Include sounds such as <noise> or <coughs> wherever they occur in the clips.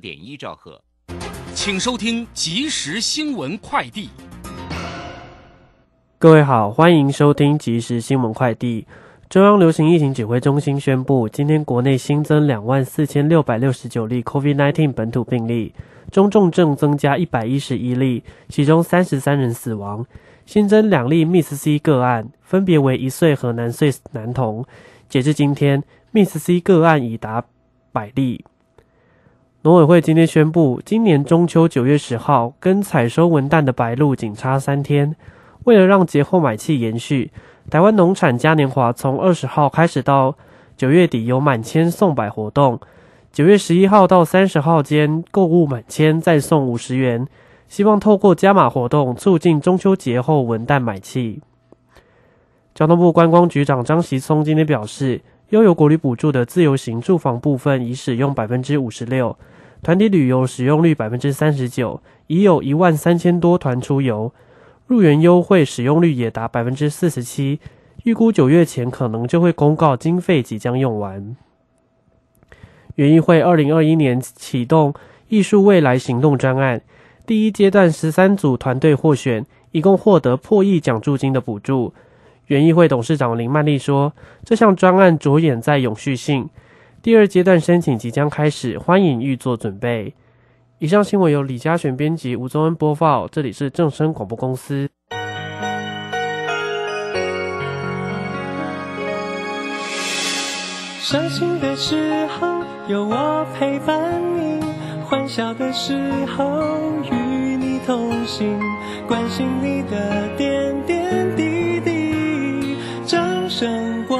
点一兆赫，请收听即时新闻快递。各位好，欢迎收听即时新闻快递。中央流行疫情指挥中心宣布，今天国内新增两万四千六百六十九例 COVID-19 本土病例，中重症增加一百一十一例，其中三十三人死亡。新增两例 Miss C 个案，分别为一岁和南岁男童。截至今天，Miss C 个案已达百例。农委会今天宣布，今年中秋九月十号跟采收文旦的白露仅差三天。为了让节后买气延续，台湾农产嘉年华从二十号开始到九月底有满千送百活动。九月十一号到三十号间购物满千再送五十元，希望透过加码活动促进中秋节后文旦买气。交通部观光局长张习聪今天表示，悠游国旅补助的自由行住房部分已使用百分之五十六。团体旅游使用率百分之三十九，已有一万三千多团出游，入园优惠使用率也达百分之四十七。预估九月前可能就会公告经费即将用完。园艺会二零二一年启动艺术未来行动专案，第一阶段十三组团队获选，一共获得破亿奖助金的补助。园艺会董事长林曼丽说：“这项专案着眼在永续性。”第二阶段申请即将开始，欢迎预做准备。以上新闻由李嘉璇编辑，吴宗恩播报。这里是正声广播公司。伤心的时候有我陪伴你，欢笑的时候与你同行，关心你的点点滴滴。掌声广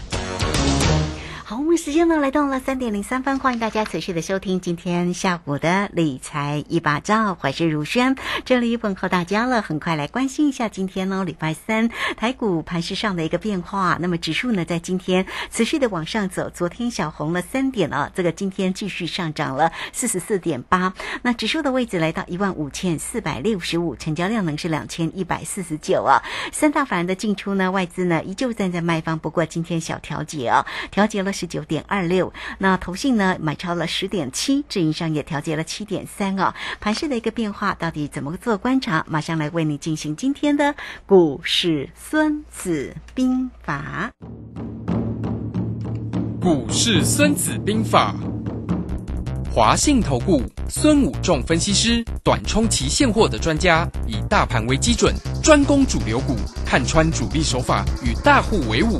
时间呢来到了三点零三分，欢迎大家持续的收听今天下午的理财一把照，我是如轩，这里问候大家了。很快来关心一下今天呢礼拜三台股盘势上的一个变化。那么指数呢在今天持续的往上走，昨天小红了三点啊，这个今天继续上涨了四十四点八。那指数的位置来到一万五千四百六十五，成交量呢是两千一百四十九啊。三大法人的进出呢，外资呢依旧站在卖方，不过今天小调节啊，调节了。十九五点二六，那投信呢买超了十点七，自营商也调节了七点三哦。盘市的一个变化到底怎么做观察？马上来为你进行今天的股市孙子兵法。股市孙子兵法，华信投顾孙武仲分析师，短冲期现货的专家，以大盘为基准，专攻主流股，看穿主力手法，与大户为伍。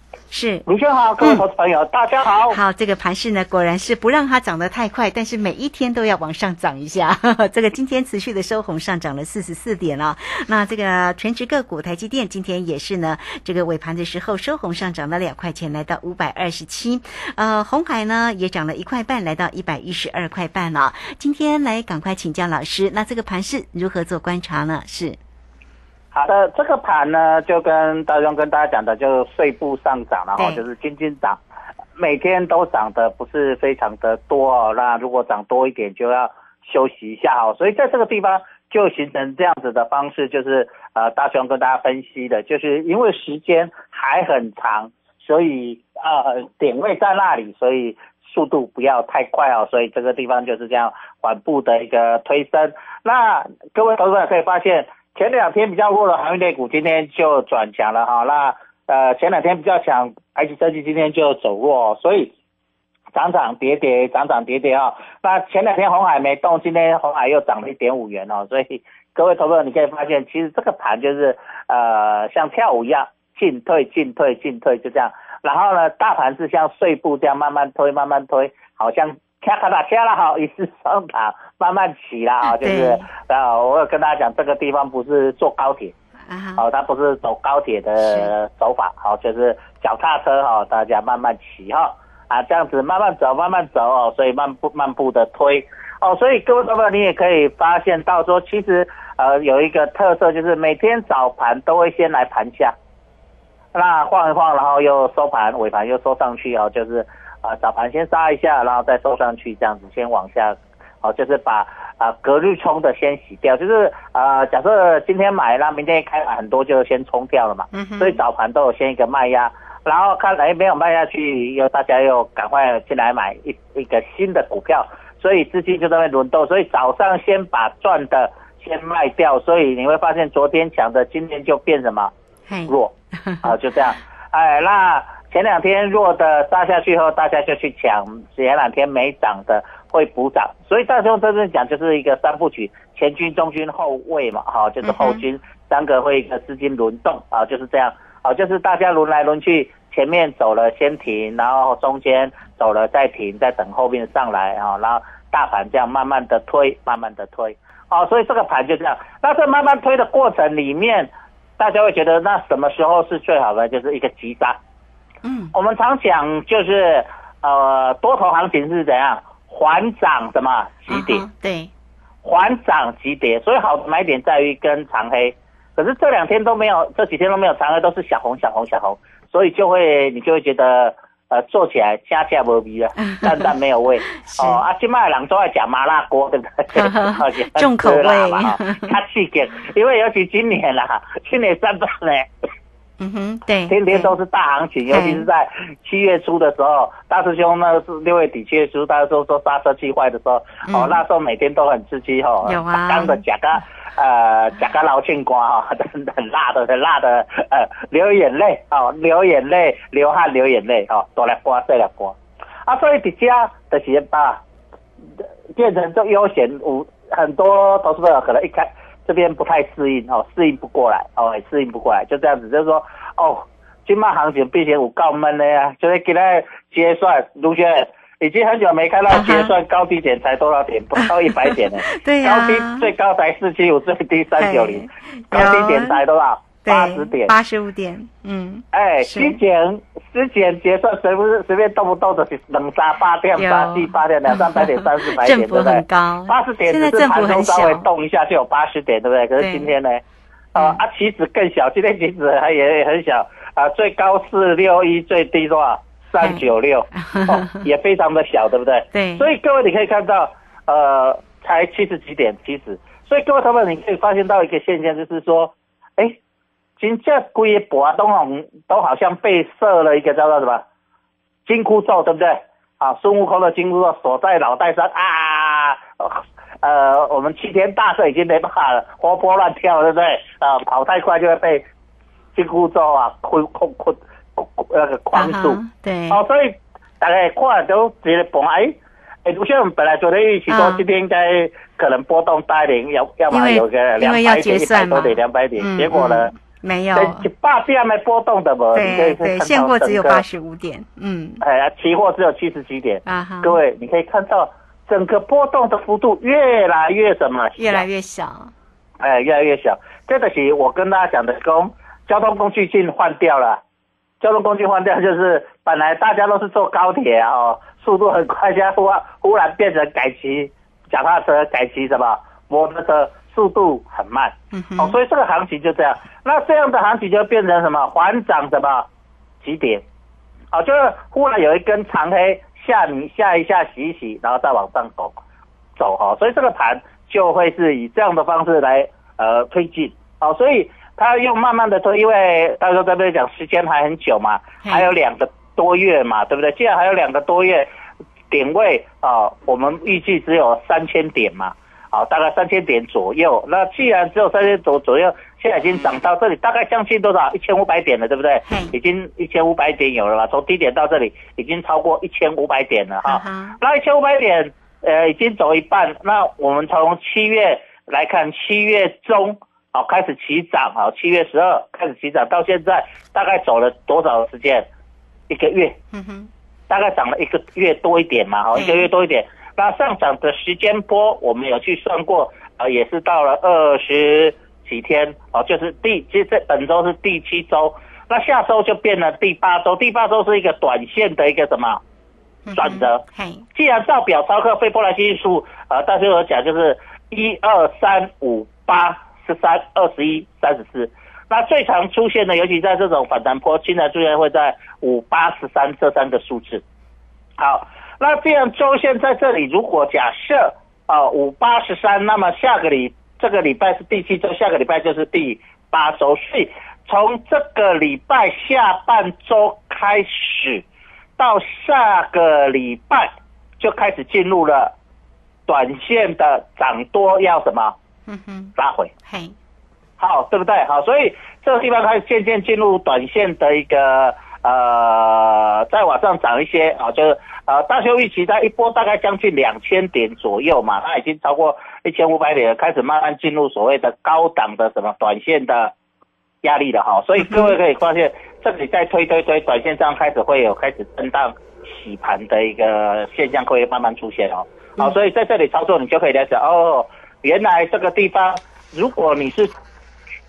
是，卢先好，各位投资朋友，大家好。好，这个盘势呢，果然是不让它涨得太快，但是每一天都要往上涨一下。<laughs> 这个今天持续的收红，上涨了四十四点了。那这个全职个股台积电今天也是呢，这个尾盘的时候收红上涨了两块钱，来到五百二十七。呃，红海呢也涨了一块半，来到一百一十二块半了。今天来赶快请教老师，那这个盘势如何做观察呢？是。好的，这个盘呢，就跟大雄跟大家讲的，就碎步上涨，然后就是轻轻涨。每天都涨的不是非常的多哦。那如果涨多一点，就要休息一下哦。所以在这个地方就形成这样子的方式，就是呃，大雄跟大家分析的，就是因为时间还很长，所以呃点位在那里，所以速度不要太快哦。所以这个地方就是这样缓步的一个推升。那各位投资者可以发现，前两天比较弱的航运类股今天就转强了哈。那呃前两天比较强，埃及科技今天就走弱，所以涨涨跌跌，涨涨跌跌啊。那前两天红海没动，今天红海又涨了一点五元哦。所以各位投资者你可以发现，其实这个盘就是呃像跳舞一样，进退进退进退就这样。然后呢，大盘是像碎步这样慢慢推，慢慢推，好像。卡卡打卡了好，一次上涨，慢慢骑啦啊，就是啊，我有跟大家讲，这个地方不是坐高铁，哦，它不是走高铁的走法，好，就是脚踏车哈，大家慢慢骑哈，啊，这样子慢慢走，慢慢走哦，所以慢步慢步的推哦，所以各位朋友，你也可以发现到说，其实呃有一个特色，就是每天早盘都会先来盘下，那晃一晃，然后又收盘，尾盘又收上去哦，就是。啊，早盘先杀一下，然后再收上去，这样子先往下，好，就是把啊隔日冲的先洗掉，就是啊，假设今天买了，明天一开很多就先冲掉了嘛，嗯所以早盘都有先一个卖压，然后看哎没有卖下去，又大家又赶快进来买一一个新的股票，所以资金就在那轮动，所以早上先把赚的先卖掉，所以你会发现昨天强的，今天就变什么弱，<laughs> 啊，就这样，哎，那。前两天弱的杀下去后，大家就去抢；前两天没涨的会补涨，所以大雄真正讲就是一个三部曲：前军、中军、后卫嘛，哈，就是后军三个会一个资金轮动啊，就是这样，啊，就是大家轮来轮去，前面走了先停，然后中间走了再停，再等后面上来啊，然后大盘这样慢慢的推，慢慢的推，啊，所以这个盘就这样。那在慢慢推的过程里面，大家会觉得那什么时候是最好的？就是一个急杀。嗯，我们常讲就是，呃，多头行情是怎样，缓涨什么急跌，对，缓涨急跌，所以好的买点在于跟长黑，可是这两天都没有，这几天都没有长黑，都是小红小红小红，所以就会你就会觉得，呃，做起来加价无味了，淡淡没有味。哦，啊，今麦人都爱讲麻辣锅，对不对？<laughs> 重口味。<laughs> 嘛，它刺激，因为尤其今年啦，今年上半年。嗯哼，对，天天都是大行情，尤其是在七月初的时候，大师兄那个是六月底七月初，大家都说刹车器坏的时候，哦，那时候每天都很刺激哦，有啊，刚的夹个呃夹个老青瓜哈，很 <laughs> 很辣的很辣的呃流眼泪哦，流眼泪流汗流眼泪哦，多来刮这来刮，啊，所以底下的企业把变成这悠闲无很多投资者可能一开。这边不太适应哦，适应不过来哦，适应不过来，就这样子，就是说哦，金麦行情毕竟我告闷的呀，就是给他结算，卢娟已经很久没看到结算高低点才多少点，不 <laughs> 到一百点呢，对呀，高低最高才四七五，最低三九零，高低点才多少？八十点，八十五点，嗯，哎，之前之前结算随不是随便动不动的冷杀八点、八七八点、两三百点、三四百点，<laughs> 对不对？八十点只是盘中稍微动一下就有八十点，对不对？可是今天呢，啊啊，棋子更小，今天棋子还也很小啊，最高四六一，最低多少？三九六，<laughs> 也非常的小，对不对？对。所以各位你可以看到，呃，才七十几点，其实，所以各位朋友你可以发现到一个现象，就是说，哎。今这规波都好，都好像被设了一个叫做什么金箍咒，对不对？啊，孙悟空的金箍咒锁在脑袋上啊，呃，我们齐天大圣已经没办法了，活泼乱跳，对不对？啊，跑太快就会被金箍咒啊困困困那个框住。对。哦，所以大家看都觉得本来，哎，不像我们本来昨天预期说今天应该可能波动大一点，要要么有个两百点、一百多点、两百点，结果呢？没有，一百点没波动的嘛？对对，现货只有八十五点，嗯，哎呀，期货只有七十几点啊哈。各位，你可以看到整个波动的幅度越来越什么？越来越小。哎，越来越小。这个是我跟大家讲的，公交通工具进换掉了，交通工具换掉就是本来大家都是坐高铁哦，速度很快，现在忽忽然变成改骑脚踏车，改骑什么摩托车。速度很慢，哦，所以这个行情就这样。那这样的行情就变成什么？缓涨什么？几点？好，就是忽然有一根长黑下你下一下洗一洗，然后再往上走走哈，所以这个盘就会是以这样的方式来呃推进，哦，所以它又慢慢的推，因为大家在这边讲时间还很久嘛，还有两个多月嘛，对不对？既然还有两个多月，点位啊，我们预计只有三千点嘛。好，大概三千点左右。那既然只有三千左左右，现在已经涨到这里，大概将近多少？一千五百点了，对不对？已经一千五百点有了吧？从低点到这里，已经超过一千五百点了哈。那一千五百点，呃，已经走一半。那我们从七月来看，七月中好开始起涨，好，七月十二开始起涨，到现在大概走了多少时间？一个月。嗯哼。大概涨了一个月多一点嘛，好，一个月多一点。那上涨的时间波，我们有去算过，啊，也是到了二十几天，哦，就是第，其实这本周是第七周，那下周就变了第八周，第八周是一个短线的一个什么转折？既然照表操课，费波那契数，呃，大家有讲就是一二三五八十三二十一三十四，那最常出现的，尤其在这种反弹波，经常出现会在五八十三这三个数字，好。那这样周线在这里，如果假设啊五八十三，那么下个礼这个礼拜是第七周，下个礼拜就是第八周，所以从这个礼拜下半周开始，到下个礼拜就开始进入了短线的涨多要什么？嗯哼，拉回。嘿，好，对不对？好，所以这个地方开始渐渐进入短线的一个呃，再往上涨一些啊，就是。呃，大休预期在一波大概将近两千点左右嘛，它已经超过一千五百点，开始慢慢进入所谓的高档的什么短线的压力了哈，所以各位可以发现，这里在推推推，短线上开始会有开始震荡洗盘的一个现象会慢慢出现哦，好，所以在这里操作你就可以了解哦，原来这个地方，如果你是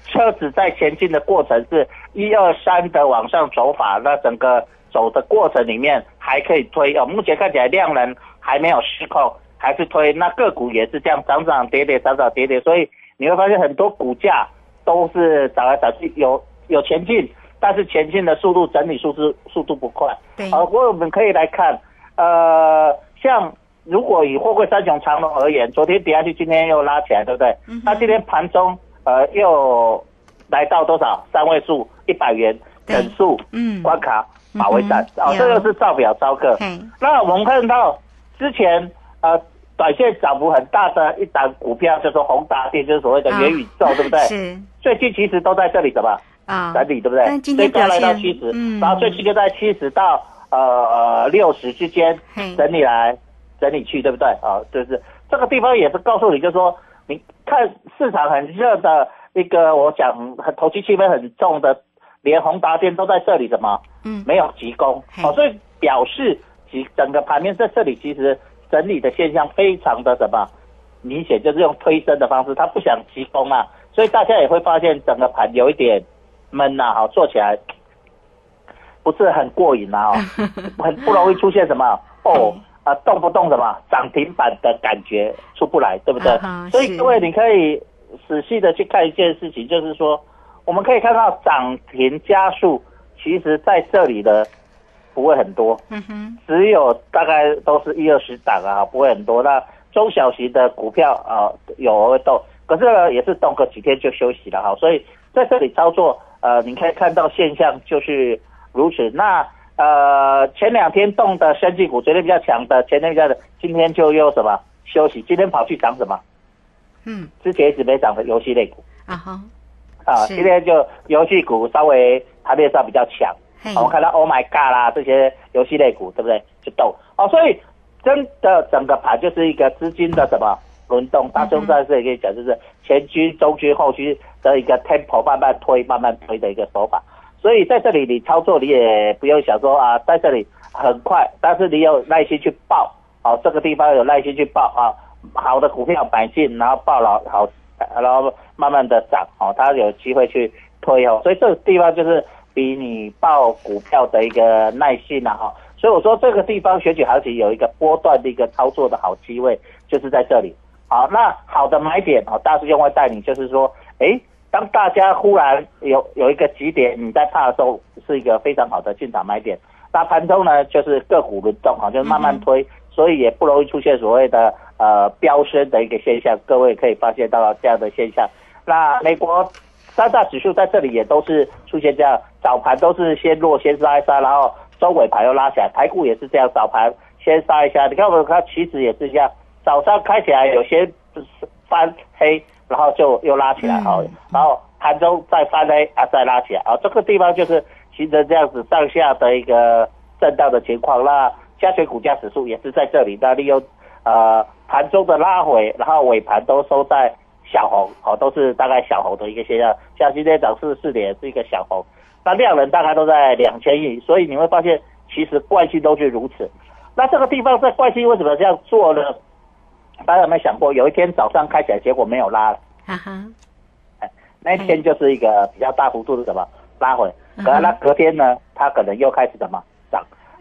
车子在前进的过程是一二三的往上走法，那整个。走的过程里面还可以推哦，目前看起来量能还没有失控，还是推。那个股也是这样涨涨跌跌，涨涨跌跌，所以你会发现很多股价都是涨来涨去，有有前进，但是前进的速度整理速度速度不快。对。好，不过我们可以来看，呃，像如果以货柜三雄长龙而言，昨天跌下去，今天又拉起来，对不对？嗯。那今天盘中呃又来到多少三位数一百元整数嗯关卡。马尾站哦，这个是造表招客。那我们看到之前呃，短线涨幅很大的一档股票，就是宏达电，就是所谓的元宇宙，<laughs> 对不对？是。最近其实都在这里，什么啊？整理，对不对？最高来到七十，然后最近就在七十到呃呃六十之间整理来整理去，对不对？啊，就是这个地方也是告诉你，就是说你看市场很热的一个，我想很投机气氛很重的。连宏达电都在这里，怎么？嗯，没有急攻，哦，所以表示其整个盘面在这里其实整理的现象非常的什么明显，就是用推升的方式，他不想急攻啊，所以大家也会发现整个盘有一点闷呐，哈，做起来不是很过瘾啊，<laughs> 很不容易出现什么哦啊，动不动什么涨停板的感觉出不来，对不对？所以各位你可以仔细的去看一件事情，就是说。我们可以看到涨停加速，其实在这里的不会很多，嗯哼，只有大概都是一二十档啊，不会很多。那中小型的股票啊，有会动，可是呢也是动个几天就休息了哈。所以在这里操作，呃，你可以看到现象就是如此。那呃前两天动的升绩股，昨天比较强的，前天比较的，今天就又什么休息？今天跑去涨什么？嗯，之前一直没涨的游戏类股啊哈。啊，今天就游戏股稍微盘面上比较强，我们看到 Oh my God 啦，这些游戏类股对不对？就动哦，所以真的整个盘就是一个资金的什么轮动。大兄在这里跟你讲，就是前区、中区、后区的一个 tempo 慢慢推、慢慢推的一个手法。所以在这里你操作，你也不用想说啊，在这里很快，但是你有耐心去报，哦，这个地方有耐心去报啊，好的股票买进，然后报了好。然后慢慢的涨哦，它有机会去推哦，所以这个地方就是比你报股票的一个耐性啊哈，所以我说这个地方选举行情有一个波段的一个操作的好机会，就是在这里。好，那好的买点哦，大师兄会带你，就是说，哎，当大家忽然有有一个极点你在怕的时候，是一个非常好的进场买点。那盘中呢，就是个股轮动哈，就是慢慢推，所以也不容易出现所谓的呃飙升的一个现象。各位可以发现到这样的现象。那美国三大指数在这里也都是出现这样，早盘都是先弱先杀一杀，然后中尾盘又拉起来。台股也是这样，早盘先杀一下。你看我们看期指也是这样，早上开起来有些翻黑，然后就又拉起来啊，然后盘中再翻黑啊，再拉起来啊，这个地方就是形成这样子上下的一个震荡的情况。那加权股价指数也是在这里，那利用呃盘中的拉回，然后尾盘都收在。小红哦，都是大概小红的一个现象，像今天涨四十四点是一个小红，那量能大概都在两千亿，所以你会发现其实惯性都是如此。那这个地方在惯性为什么这样做呢？大家有没有想过，有一天早上开起来，结果没有拉了，哈哈，哎，那一天就是一个比较大幅度的什么拉回，可能那隔天呢，它可能又开始什么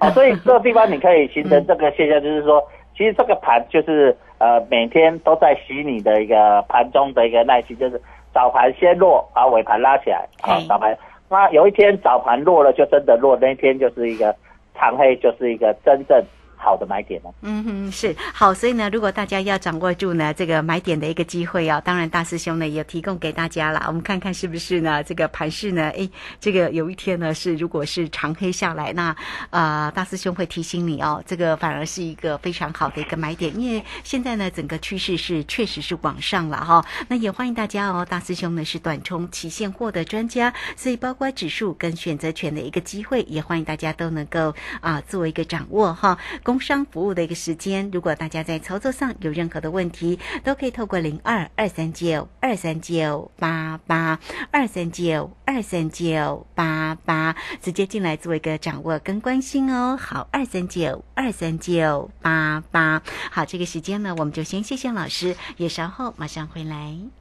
涨，哦，所以 <laughs> 这个地方你可以形成这个现象，就是说。<laughs> 其实这个盘就是呃每天都在洗你的一个盘中的一个耐心，就是早盘先弱，把尾盘拉起来，啊早盘，那有一天早盘弱了就真的弱，那一天就是一个长黑，就是一个真正。好的买点呢？嗯哼，是好，所以呢，如果大家要掌握住呢这个买点的一个机会哦，当然大师兄呢也提供给大家了。我们看看是不是呢？这个盘势呢？哎，这个有一天呢是如果是长黑下来，那啊大师兄会提醒你哦，这个反而是一个非常好的一个买点，因为现在呢整个趋势是确实是往上了哈。那也欢迎大家哦，大师兄呢是短冲期现货的专家，所以包括指数跟选择权的一个机会，也欢迎大家都能够啊做一个掌握哈。工商服务的一个时间，如果大家在操作上有任何的问题，都可以透过零二二三九二三九八八二三九二三九八八直接进来做一个掌握跟关心哦。好，二三九二三九八八。好，这个时间呢，我们就先谢谢老师，也稍后马上回来。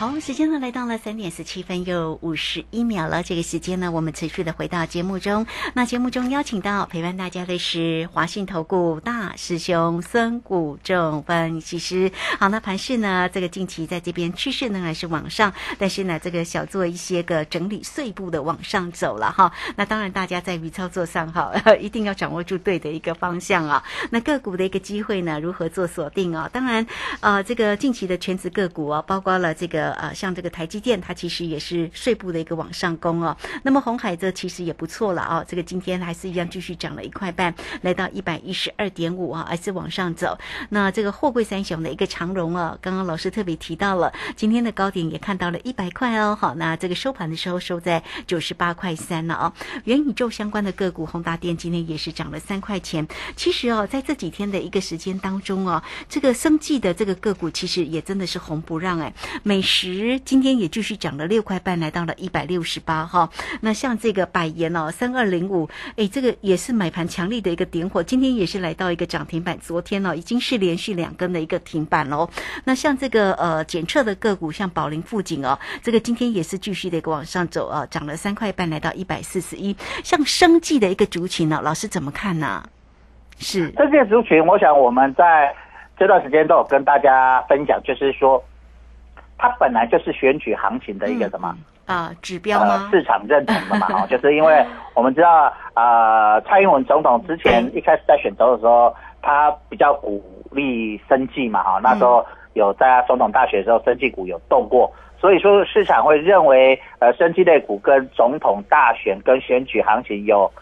好，时间呢来到了三点十七分又五十一秒了。这个时间呢，我们持续的回到节目中。那节目中邀请到陪伴大家的是华信投顾大师兄孙谷正分析师。好，那盘市呢，这个近期在这边趋势呢还是往上，但是呢，这个小做一些个整理碎步的往上走了哈。那当然，大家在于操作上哈，一定要掌握住对的一个方向啊。那个股的一个机会呢，如何做锁定啊？当然，呃，这个近期的全职个股啊，包括了这个。呃，像这个台积电，它其实也是税部的一个往上攻哦。那么红海这其实也不错了啊，这个今天还是一样继续涨了一块半，来到一百一十二点五啊，还是往上走。那这个货柜三雄的一个长荣啊，刚刚老师特别提到了，今天的高点也看到了一百块哦。好，那这个收盘的时候收在九十八块三了啊。元宇宙相关的个股，宏达电今天也是涨了三块钱。其实哦，在这几天的一个时间当中哦，这个生计的这个个股其实也真的是红不让哎，美食。十今天也继续涨了六块半，来到了一百六十八哈。那像这个百元哦，三二零五，哎，这个也是买盘强力的一个点火，今天也是来到一个涨停板。昨天呢，已经是连续两根的一个停板喽。那像这个呃检测的个股，像宝林富锦哦，这个今天也是继续的一个往上走啊，涨了三块半，来到一百四十一。像生计的一个族群呢，老师怎么看呢？是这些族群，我想我们在这段时间都有跟大家分享，就是说。它本来就是选举行情的一个什么啊指标吗？市场认同的嘛，<laughs> 哦，就是因为我们知道，呃，蔡英文总统之前一开始在选择的时候，他比较鼓励生计嘛，哈，那时候有在总统大选的时候，生计股有动过，所以说市场会认为，呃，生计类股跟总统大选跟选举行情有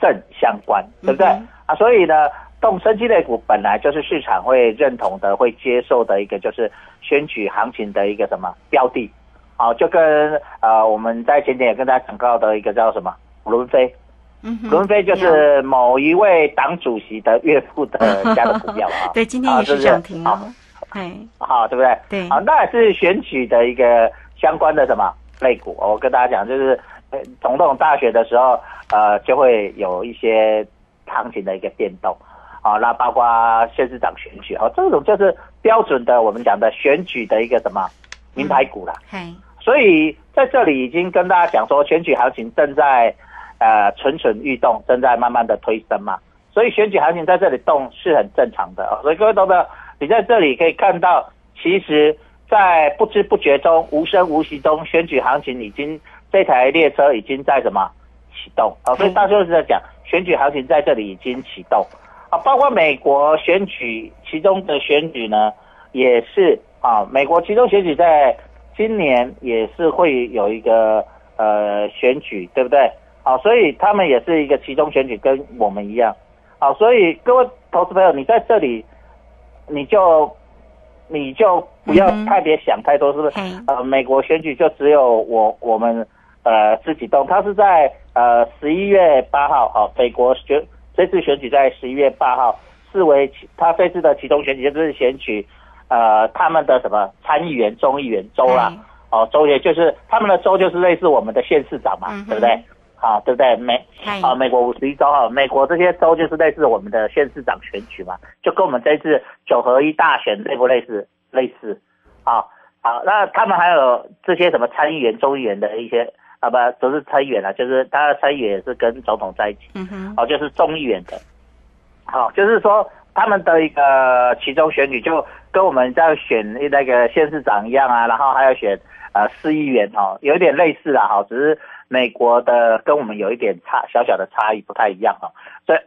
正相关，对不对？啊，所以呢。动升机类股本来就是市场会认同的、会接受的一个，就是选举行情的一个什么标的，好，就跟呃我们在前天也跟大家讲到的一个叫什么伦飞，嗯，伦飞就是某一位党主席的岳父的家的股票啊，<laughs> 对，今天也是涨停啊。哎，好，对不对？对好，那也是选举的一个相关的什么类股。我跟大家讲，就是呃总统大选的时候，呃，就会有一些行情的一个变动。好，那包括县市长选举，啊，这种就是标准的我们讲的选举的一个什么名牌股啦。嘿，所以在这里已经跟大家讲说，选举行情正在呃蠢蠢欲动，正在慢慢的推升嘛。所以选举行情在这里动是很正常的、啊。所以各位懂得，你在这里可以看到，其实，在不知不觉中、无声无息中，选举行情已经这台列车已经在什么启动啊、哦？所以大家是在讲选举行情在这里已经启动啊，包括美国选举其中的选举呢，也是啊，美国其中选举在今年也是会有一个呃选举，对不对？好、所以他们也是一个其中选举，跟我们一样。好、所以各位投资朋友，你在这里你就你就不要嗯哼特别想太多，是不是？嘿，呃，美国选举就只有我我们呃自己动，它是在呃十一月八号，好、美国选这次选举在十一月八号视为其他这次的其中选举就是选举呃他们的什么参议员、众议员州啦，哦州也就是他们的州就是类似我们的县市长嘛，嗯对不对？好，对不对？美嘿，啊，美国五十一州哈，美国这些州就是类似我们的县市长选举嘛，就跟我们这次九合一大选类不类似？类似，啊，好，那他们还有这些什么参议员、众议员的一些啊，不不是参议员啊，就是他的参议员也是跟总统在一起，嗯哼，哦，就是众议员的，好，就是说他们的一个其中选举就跟我们在选那个县市长一样啊，然后还要选呃市议员哦，有一点类似啦哈，只是美国的跟我们有一点差小小的差异，不太一样哦，所以。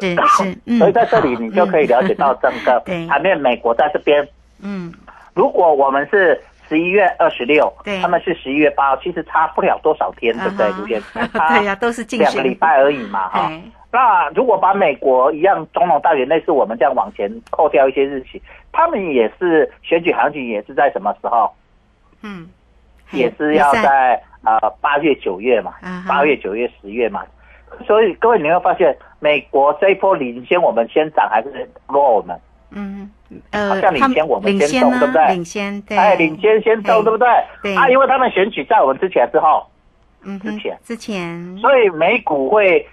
是 <coughs> 是，嗯，所以在这里你就可以了解到整个对盘面，美国在这边，嗯，如果我们是十一月二十六对，他们是十一月八号，其实差不了多少天，对不对卢先生？<laughs> 对呀，都是两个礼拜而已嘛，哈。哎，那如果把美国一样总统大选类似我们这样往前扣掉一些日期，他们也是选举行情也是在什么时候？嗯，<laughs> 也是要在呃八月九月嘛八月九月十月嘛。所以各位你会发现，美国这一波领先我们先涨还是落我们？嗯，好呃，像领先我们先领先呢动对不对领先，对，哎，领先先动，对不对？对啊，因为他们选举在我们之前之后，嗯哼，之前之前，所以美股会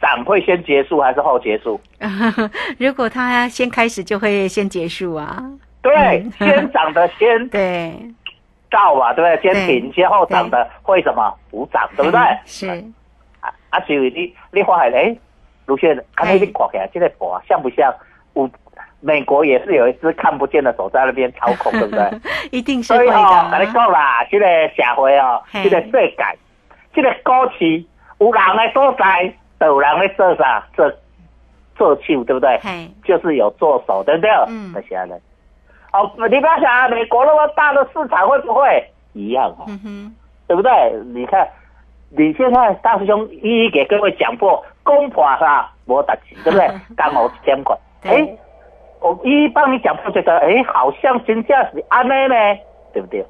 涨会先结束还是后结束？<laughs> 如果他先开始，就会先结束啊。对，嗯先涨的先 <laughs> 对，到嘛，对不对？先对停，先后涨的会什么补涨，对不对？<laughs> 是，啊啊，是因为你你发现哎，卢先生，看你你看起来这个博像不像？有美国也是有一只看不见的手在那边操控，对不对？<laughs> 一定是所以哦，跟你啊。讲啦，这个社会哦，嘿这个世界，这个股市有人来所在，就有人在做啥？做做手，对不对？就是有做手，对不对？嗯那些人。哦，你不要想啊，美国那么大的市场会不会一样啊？嗯哼，对不对？你看，你现在大师兄一一给各位讲过，公婆啥没打钱，对不对？<laughs> 刚好一千块，对哎，我一一帮你讲就，觉得哎，好像真价是安内呢，对不对？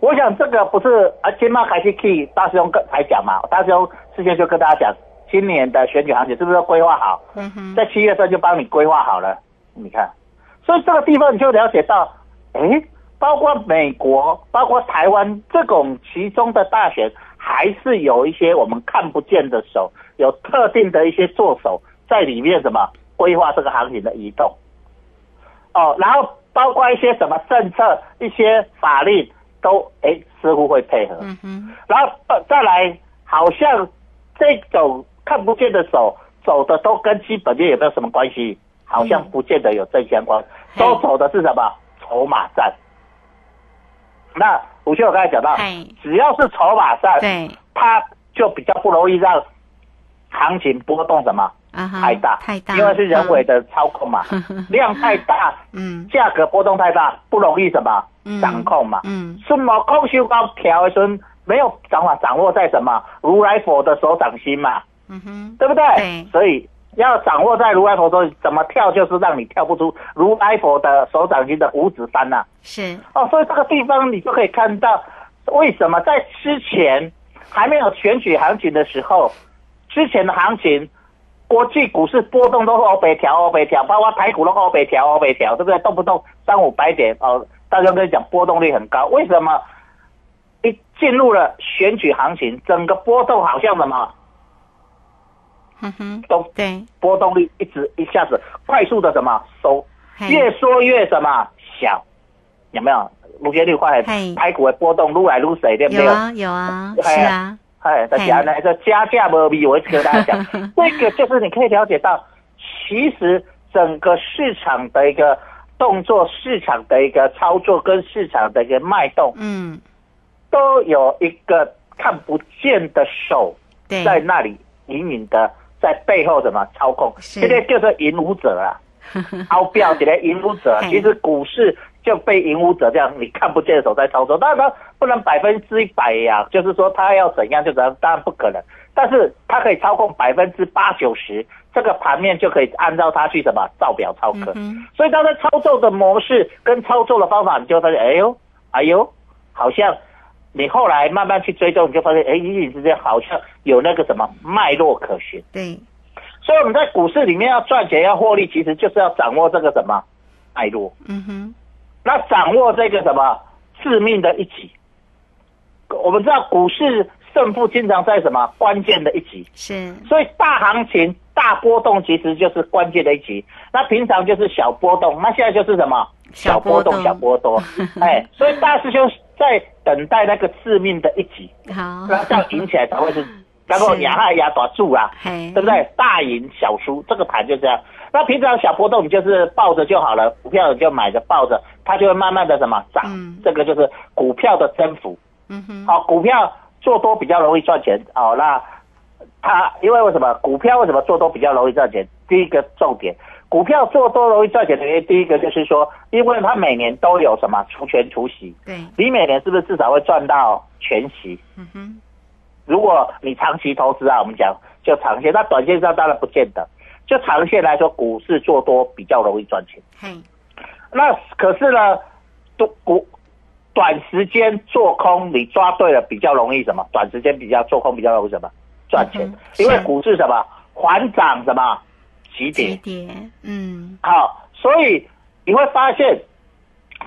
我想这个不是啊，今麦开始去大师兄跟才讲嘛，大师兄事先就跟大家讲，今年的选举行情是不是规划好？嗯哼，在七月份就帮你规划好了，你看，所以这个地方你就了解到，哎，包括美国，包括台湾这种其中的大选，还是有一些我们看不见的手，有特定的一些做手在里面什么规划这个行情的移动，哦，然后包括一些什么政策、一些法令都哎似乎会配合，嗯哼，然后呃再来，好像这种看不见的手走的都跟基本面有没有什么关系？好像不见得有正相关，嘿都走的是什么？筹码战。那吴秀我刚才讲到，只要是筹码战，对，它就比较不容易让行情波动什么啊，太大，太大，因为是人为的操控嘛，<laughs> 量太大，嗯，价格波动太大，不容易什么嗯。掌控嘛。嗯，什么空修高调的时候，没有掌法掌握在什么如来佛的手掌心嘛，嗯哼，对不对？对。所以要掌握在如来佛手里，怎么跳就是让你跳不出如来佛的手掌心的五指山呐、是，哦，所以这个地方你就可以看到，为什么在之前还没有选举行情的时候，之前的行情国际股市波动都是欧北调欧北调，包括台股都欧北调欧北调，对不对？动不动三五百点哦，大家跟你讲波动率很高，为什么？一进入了选举行情，整个波动好像什么？嗯哼，都对，波动率一直一下子快速的什么收，越缩越什么小，有没有？卢杰率快，台股的波动撸来愈小，对不对？有啊有啊，是啊。哎，大家来这加价无比，我跟大家讲，这 <laughs> 个就是你可以了解到，其实整个市场的一个动作、市场的一个操作跟市场的一个脉动，嗯，都有一个看不见的手在那里隐隐的在背后怎么操控，现在就是引舞者啊，<laughs> 好标起来引舞者，其实股市。就被引舞者这样，你看不见的手在操作，当然他不能百分之一百呀，就是说他要怎样就怎样，当然不可能，但是他可以操控百分之八九十，这个盘面就可以按照他去什么造表操课，所以他的操作的模式跟操作的方法，你就发现，哎呦，哎呦，好像你后来慢慢去追踪，你就发现，哎，隐隐之间好像有那个什么脉络可循。对，所以我们在股市里面要赚钱要获利，其实就是要掌握这个什么脉络。嗯哼。那掌握这个什么？致命的一击，我们知道股市胜负经常在什么？关键的一击，是，所以大行情大波动其实就是关键的一击。那平常就是小波动，那现在就是什么？小波动。小波动，<laughs> 哎，所以大师兄在等待那个致命的一击，好，那这样赢起来才会是，然后压害压短住啊，对不对？大赢小输，这个盘就这样。那平常小波动你就是抱着就好了，股票你就买着抱着，它就会慢慢的什么涨，这个就是股票的增幅。嗯哼，好，股票做多比较容易赚钱。好，那它因为为什么股票为什么做多比较容易赚钱？第一个重点，股票做多容易赚钱的原因，第一个就是说，因为它每年都有什么除权除息。对，你每年是不是至少会赚到全息？嗯哼，如果你长期投资啊，我们讲就长线，那短线上当然不见得。就长线来说，股市做多比较容易赚钱。那可是呢，都股短时间做空，你抓对了比较容易什么？短时间比较做空比较容易什么？赚钱。因为股市什么？缓涨什么？急跌。急跌。嗯。好，所以你会发现。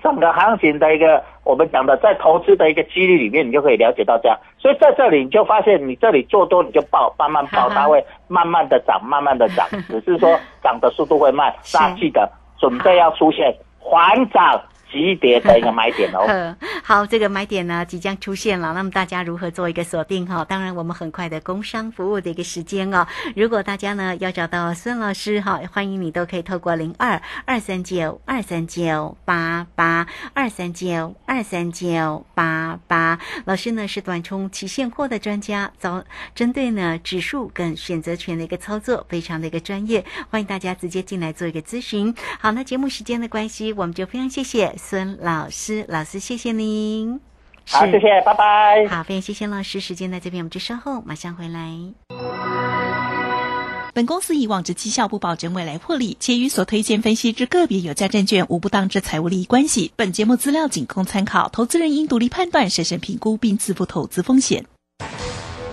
整个行情的一个，我们讲的在投资的一个几率里面，你就可以了解到这样。所以在这里你就发现，你这里做多你就报，慢慢报，它会慢慢的涨，慢慢的涨，<laughs> 只是说涨的速度会慢。大家记得，准备要出现缓涨。级别的一个买点哦。<laughs> 好，这个买点呢即将出现了，那么大家如何做一个锁定哈？当然，我们很快的工商服务的一个时间哦。如果大家呢要找到孙老师哈，欢迎你都可以透过零二二三九二三九八八二三九二三九八八。老师呢是短冲期现货的专家，早针对呢指数跟选择权的一个操作，非常的一个专业，欢迎大家直接进来做一个咨询。好，那节目时间的关系，我们就非常谢谢。孙老师，老师，谢谢您。好，谢谢，拜拜。好，非常谢谢老师。时间在这边，我们就稍后马上回来。本公司以往之绩效不保证未来获利，且与所推荐分析之个别有价证券无不当之财务利益关系。本节目资料仅供参考，投资人应独立判断、审慎评估并自负投资风险。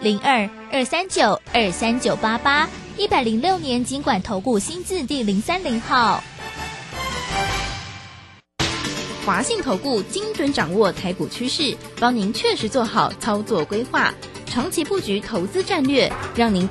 零二。二三九二三九八八一百零六年尽管投顾新字第零三零号，华信投顾精准掌握台股趋势，帮您确实做好操作规划，长期布局投资战略，让您。